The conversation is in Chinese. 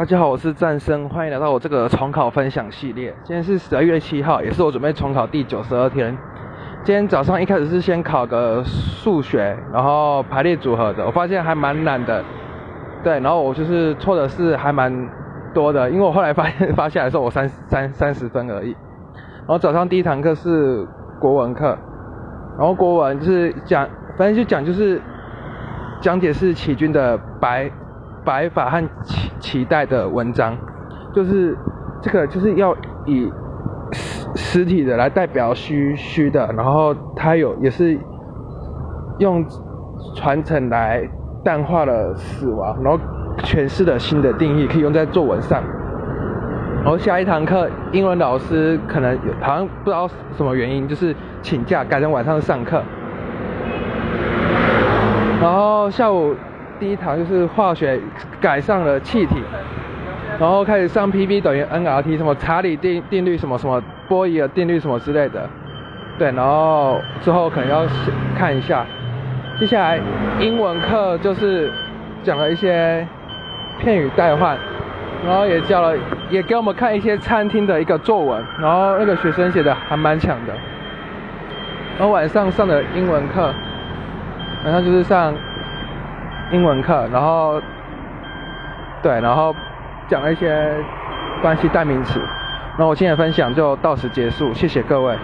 大家好，我是战生，欢迎来到我这个重考分享系列。今天是十二月七号，也是我准备重考第九十二天。今天早上一开始是先考个数学，然后排列组合的，我发现还蛮难的。对，然后我就是错的是还蛮多的，因为我后来发现 发下来的时候我三三三十分而已。然后早上第一堂课是国文课，然后国文就是讲，反正就讲就是讲解是启军的白。白发和期期待的文章，就是这个就是要以实实体的来代表虚虚的，然后它有也是用传承来淡化了死亡，然后诠释了新的定义，可以用在作文上。然后下一堂课，英文老师可能好像不知道什么原因，就是请假改成晚上上课。然后下午。第一堂就是化学改上了气体，然后开始上 P V 等于 N R T 什么查理定定律什么什么波伊尔定律什么之类的，对，然后之后可能要看一下。接下来英文课就是讲了一些片语代换，然后也教了也给我们看一些餐厅的一个作文，然后那个学生写的还蛮强的。然后晚上上的英文课，晚上就是上。英文课，然后，对，然后讲了一些关系代名词，那我今天的分享就到此结束，谢谢各位。